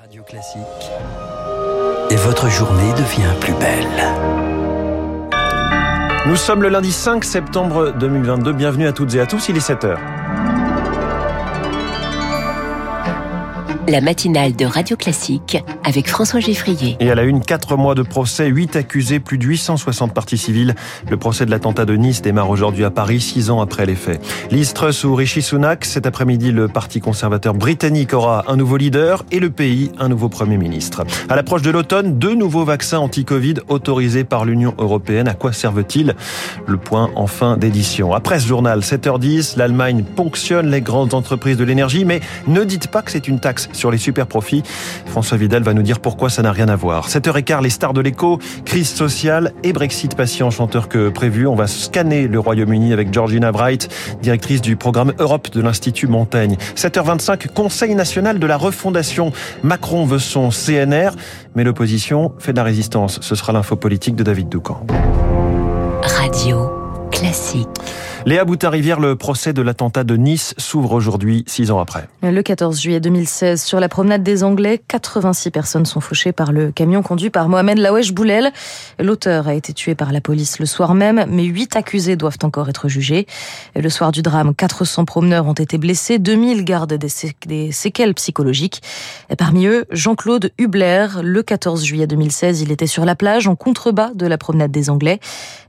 Radio Classique. Et votre journée devient plus belle. Nous sommes le lundi 5 septembre 2022. Bienvenue à toutes et à tous. Il est 7 La matinale de Radio Classique avec François Geffrier. Et à la une, 4 mois de procès, 8 accusés, plus de 860 parties civiles. Le procès de l'attentat de Nice démarre aujourd'hui à Paris, 6 ans après les faits. Liz ou Rishi Sunak, cet après-midi, le parti conservateur britannique aura un nouveau leader et le pays un nouveau Premier ministre. À l'approche de l'automne, deux nouveaux vaccins anti-Covid autorisés par l'Union européenne. À quoi servent-ils? Le point en fin d'édition. Après ce journal, 7h10, l'Allemagne ponctionne les grandes entreprises de l'énergie, mais ne dites pas que c'est une taxe sur les super profits. François Vidal va nous dire pourquoi ça n'a rien à voir. 7h15, les stars de l'écho, crise sociale et Brexit patient chanteur que prévu. On va scanner le Royaume-Uni avec Georgina Bright, directrice du programme Europe de l'Institut Montaigne. 7h25, Conseil national de la refondation. Macron veut son CNR, mais l'opposition fait de la résistance. Ce sera l'info politique de David Doucan. Radio Classique. Léa Boutarivière, le procès de l'attentat de Nice s'ouvre aujourd'hui, six ans après. Le 14 juillet 2016, sur la promenade des Anglais, 86 personnes sont fauchées par le camion conduit par Mohamed Lawesh Boulel. L'auteur a été tué par la police le soir même, mais huit accusés doivent encore être jugés. Le soir du drame, 400 promeneurs ont été blessés, 2000 gardent des, des séquelles psychologiques. Et parmi eux, Jean-Claude Hubler. Le 14 juillet 2016, il était sur la plage en contrebas de la promenade des Anglais.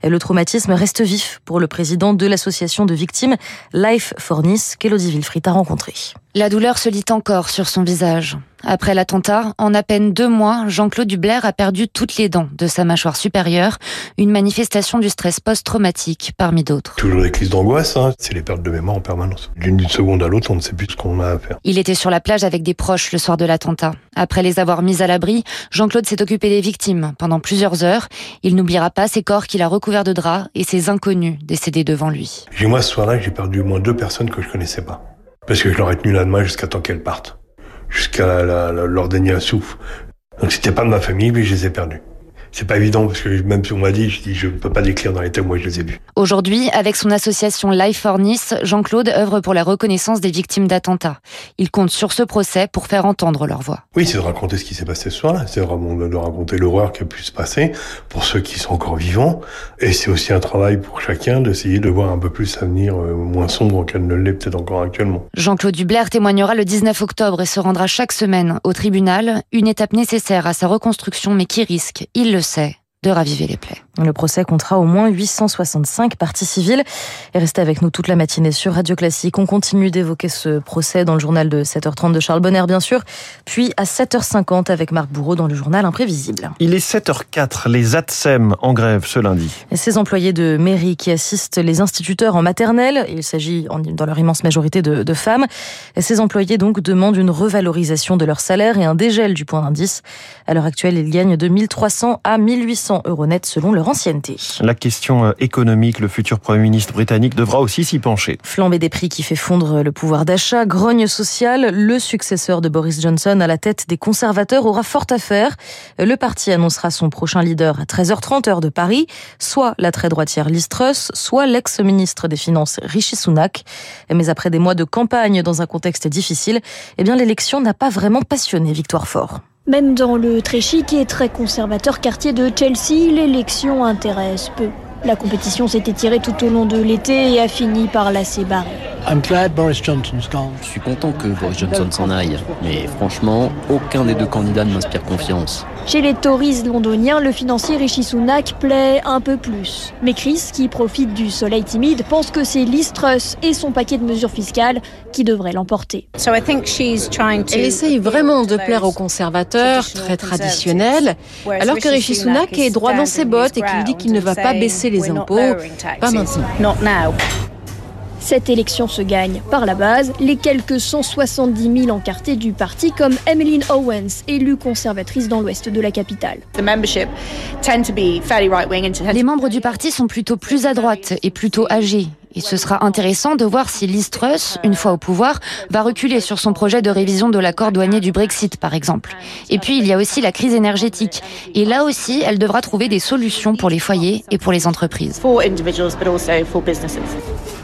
Et le traumatisme reste vif pour le président de la l'association de victimes Life for Nice qu'Elodie Wilfried a rencontré. La douleur se lit encore sur son visage. Après l'attentat, en à peine deux mois, Jean-Claude Dubler a perdu toutes les dents de sa mâchoire supérieure, une manifestation du stress post-traumatique parmi d'autres. Toujours des crises d'angoisse, hein. c'est les pertes de mémoire en permanence. D'une seconde à l'autre, on ne sait plus ce qu'on a à faire. Il était sur la plage avec des proches le soir de l'attentat. Après les avoir mis à l'abri, Jean-Claude s'est occupé des victimes pendant plusieurs heures. Il n'oubliera pas ces corps qu'il a recouverts de draps et ces inconnus décédés devant lui. J'ai moi ce soir-là, j'ai perdu au moins deux personnes que je connaissais pas. Parce que je leur ai tenu la main jusqu'à temps qu'elles partent. Jusqu'à leur dernier souffle. Donc c'était pas de ma famille, mais je les ai perdus. C'est pas évident parce que même si on m'a dit, je dis je ne peux pas décrire dans les thèmes où je les ai vus. Aujourd'hui, avec son association Life for Nice, Jean-Claude œuvre pour la reconnaissance des victimes d'attentats. Il compte sur ce procès pour faire entendre leur voix. Oui, c'est de raconter ce qui s'est passé ce soir-là. C'est vraiment de raconter l'horreur qui a pu se passer pour ceux qui sont encore vivants. Et c'est aussi un travail pour chacun d'essayer de voir un peu plus l'avenir moins sombre qu'elle ne l'est peut-être encore actuellement. Jean-Claude Dubler témoignera le 19 octobre et se rendra chaque semaine au tribunal, une étape nécessaire à sa reconstruction mais qui risque, il le sait, de raviver les plaies. Le procès comptera au moins 865 parties civiles. Et restez avec nous toute la matinée sur Radio Classique. On continue d'évoquer ce procès dans le journal de 7h30 de Charles Bonner, bien sûr. Puis à 7h50 avec Marc Bourreau dans le journal Imprévisible. Il est 7h04. Les ATSEM en grève ce lundi. Et ces employés de mairie qui assistent les instituteurs en maternelle, il s'agit dans leur immense majorité de, de femmes, et ces employés donc demandent une revalorisation de leur salaire et un dégel du point d'indice. À l'heure actuelle, ils gagnent de 1300 à 1800 euros net selon leur ancienneté. La question économique, le futur Premier ministre britannique devra aussi s'y pencher. Flambée des prix qui fait fondre le pouvoir d'achat, grogne sociale, le successeur de Boris Johnson à la tête des conservateurs aura fort à faire. Le parti annoncera son prochain leader à 13h30 heure de Paris, soit la très droitière Liz Truss, soit l'ex-ministre des Finances Rishi Sunak. Mais après des mois de campagne dans un contexte difficile, eh bien l'élection n'a pas vraiment passionné Victoire Fort. Même dans le très chic et très conservateur quartier de Chelsea, l'élection intéresse peu. La compétition s'est étirée tout au long de l'été et a fini par lasser Barry. Je suis content que Boris Johnson s'en aille, mais franchement, aucun des deux candidats ne m'inspire confiance. Chez les Tories londoniens, le financier Rishi Sunak plaît un peu plus. Mais Chris, qui profite du soleil timide, pense que c'est Liz Truss et son paquet de mesures fiscales qui devraient l'emporter. Elle essaye vraiment de plaire aux conservateurs, très traditionnels, alors que Rishi Sunak est droit dans ses bottes et qu'il dit qu'il ne va pas baisser les impôts, pas maintenant. Cette élection se gagne par la base, les quelques 170 000 encartés du parti comme Emmeline Owens, élue conservatrice dans l'ouest de la capitale. Les membres du parti sont plutôt plus à droite et plutôt âgés. Et ce sera intéressant de voir si Liz Truss, une fois au pouvoir, va reculer sur son projet de révision de l'accord douanier du Brexit, par exemple. Et puis, il y a aussi la crise énergétique. Et là aussi, elle devra trouver des solutions pour les foyers et pour les entreprises.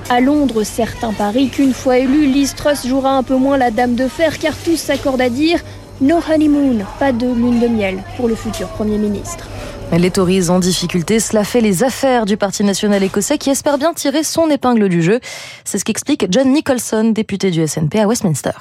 À Londres, certains parient qu'une fois élue, Liz Truss jouera un peu moins la dame de fer, car tous s'accordent à dire No honeymoon, pas de lune de miel pour le futur Premier ministre. Les Tories en difficulté, cela fait les affaires du Parti national écossais qui espère bien tirer son épingle du jeu. C'est ce qu'explique John Nicholson, député du SNP à Westminster.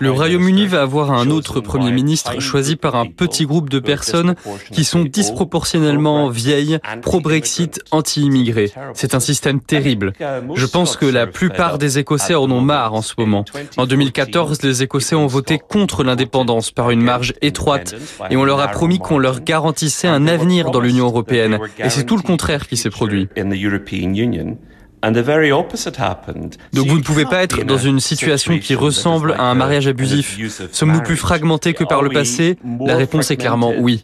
Le Royaume-Uni va avoir un autre Premier ministre choisi par un petit groupe de personnes qui sont disproportionnellement vieilles, pro-Brexit, anti-immigrés. C'est un système terrible. Je pense que la plupart des Écossais en ont marre en ce moment. En 2014, les Écossais ont voté contre l'indépendance par une marge étroite et on leur a promis qu'on leur garantissait un avenir dans l'Union européenne. Et c'est tout le contraire qui s'est produit. Donc vous ne pouvez pas être dans une situation qui ressemble à un mariage abusif. Sommes-nous plus fragmentés que par le passé? La réponse est clairement oui.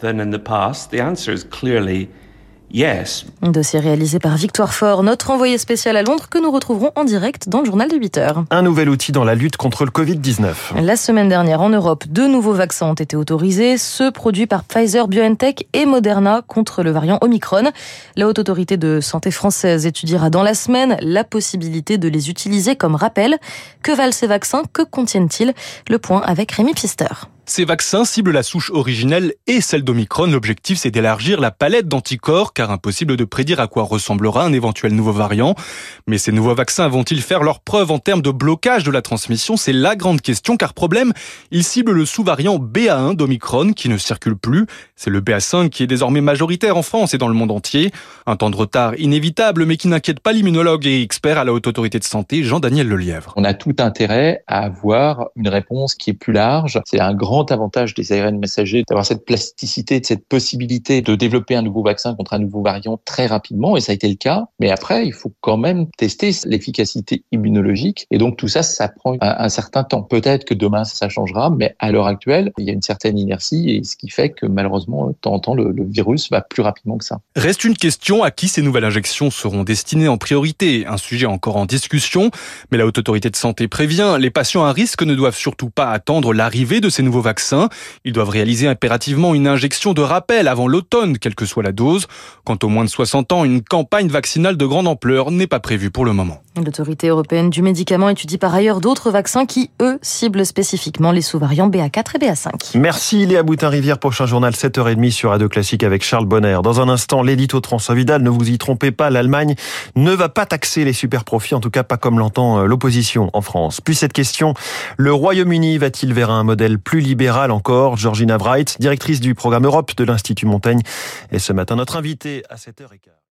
Yes. Un dossier réalisé par Victoire Fort, notre envoyé spécial à Londres, que nous retrouverons en direct dans le journal de 8 heures. Un nouvel outil dans la lutte contre le Covid-19. La semaine dernière, en Europe, deux nouveaux vaccins ont été autorisés, ceux produits par Pfizer, BioNTech et Moderna contre le variant Omicron. La Haute Autorité de Santé française étudiera dans la semaine la possibilité de les utiliser comme rappel. Que valent ces vaccins? Que contiennent-ils? Le point avec Rémi Pister. Ces vaccins ciblent la souche originelle et celle d'Omicron. L'objectif, c'est d'élargir la palette d'anticorps, car impossible de prédire à quoi ressemblera un éventuel nouveau variant. Mais ces nouveaux vaccins vont-ils faire leur preuve en termes de blocage de la transmission? C'est la grande question, car problème, ils ciblent le sous-variant BA1 d'Omicron, qui ne circule plus. C'est le BA5 qui est désormais majoritaire en France et dans le monde entier. Un temps de retard inévitable, mais qui n'inquiète pas l'immunologue et expert à la Haute Autorité de Santé, Jean-Daniel Lelièvre. On a tout intérêt à avoir une réponse qui est plus large. C'est un grand avantage des ARN messagers d'avoir cette plasticité, cette possibilité de développer un nouveau vaccin contre un nouveau variant très rapidement, et ça a été le cas. Mais après, il faut quand même tester l'efficacité immunologique, et donc tout ça, ça prend un, certain temps. Peut-être que demain, ça changera, mais à l'heure actuelle, il y a une certaine inertie, et ce qui fait que malheureusement, de temps en temps, le, le virus va plus rapidement que ça. Reste une question, à qui ces nouvelles injections seront destinées en priorité Un sujet encore en discussion, mais la Haute Autorité de Santé prévient, les patients à risque ne doivent surtout pas attendre l'arrivée de ces nouveaux vaccins ils doivent réaliser impérativement une injection de rappel avant l'automne, quelle que soit la dose. Quant aux moins de 60 ans, une campagne vaccinale de grande ampleur n'est pas prévue pour le moment. L'autorité européenne du médicament étudie par ailleurs d'autres vaccins qui, eux, ciblent spécifiquement les sous-variants BA4 et BA5. Merci Léa Boutin-Rivière. Prochain journal 7h30 sur Radio Classique avec Charles Bonner. Dans un instant, l'édito Transvidal, ne vous y trompez pas, l'Allemagne ne va pas taxer les super profits, en tout cas pas comme l'entend euh, l'opposition en France. Puis cette question, le Royaume-Uni va-t-il vers un modèle plus libéral encore? Georgina Wright, directrice du programme Europe de l'Institut Montaigne, est ce matin notre invitée à 7h15.